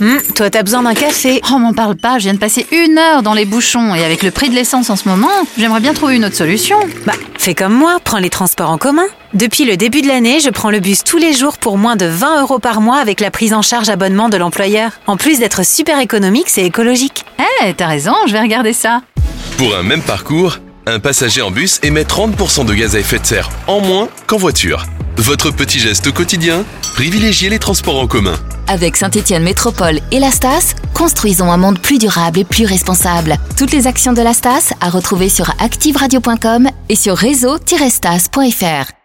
Hum, toi, t'as besoin d'un café. Oh, m'en parle pas, je viens de passer une heure dans les bouchons et avec le prix de l'essence en ce moment, j'aimerais bien trouver une autre solution. Bah, fais comme moi, prends les transports en commun. Depuis le début de l'année, je prends le bus tous les jours pour moins de 20 euros par mois avec la prise en charge abonnement de l'employeur. En plus d'être super économique, c'est écologique. Eh, t'as raison, je vais regarder ça. Pour un même parcours, un passager en bus émet 30% de gaz à effet de serre en moins qu'en voiture. Votre petit geste quotidien, privilégiez les transports en commun. Avec Saint-Étienne Métropole et la Stas, construisons un monde plus durable et plus responsable. Toutes les actions de la Stas à retrouver sur activeradio.com et sur réseau-stas.fr.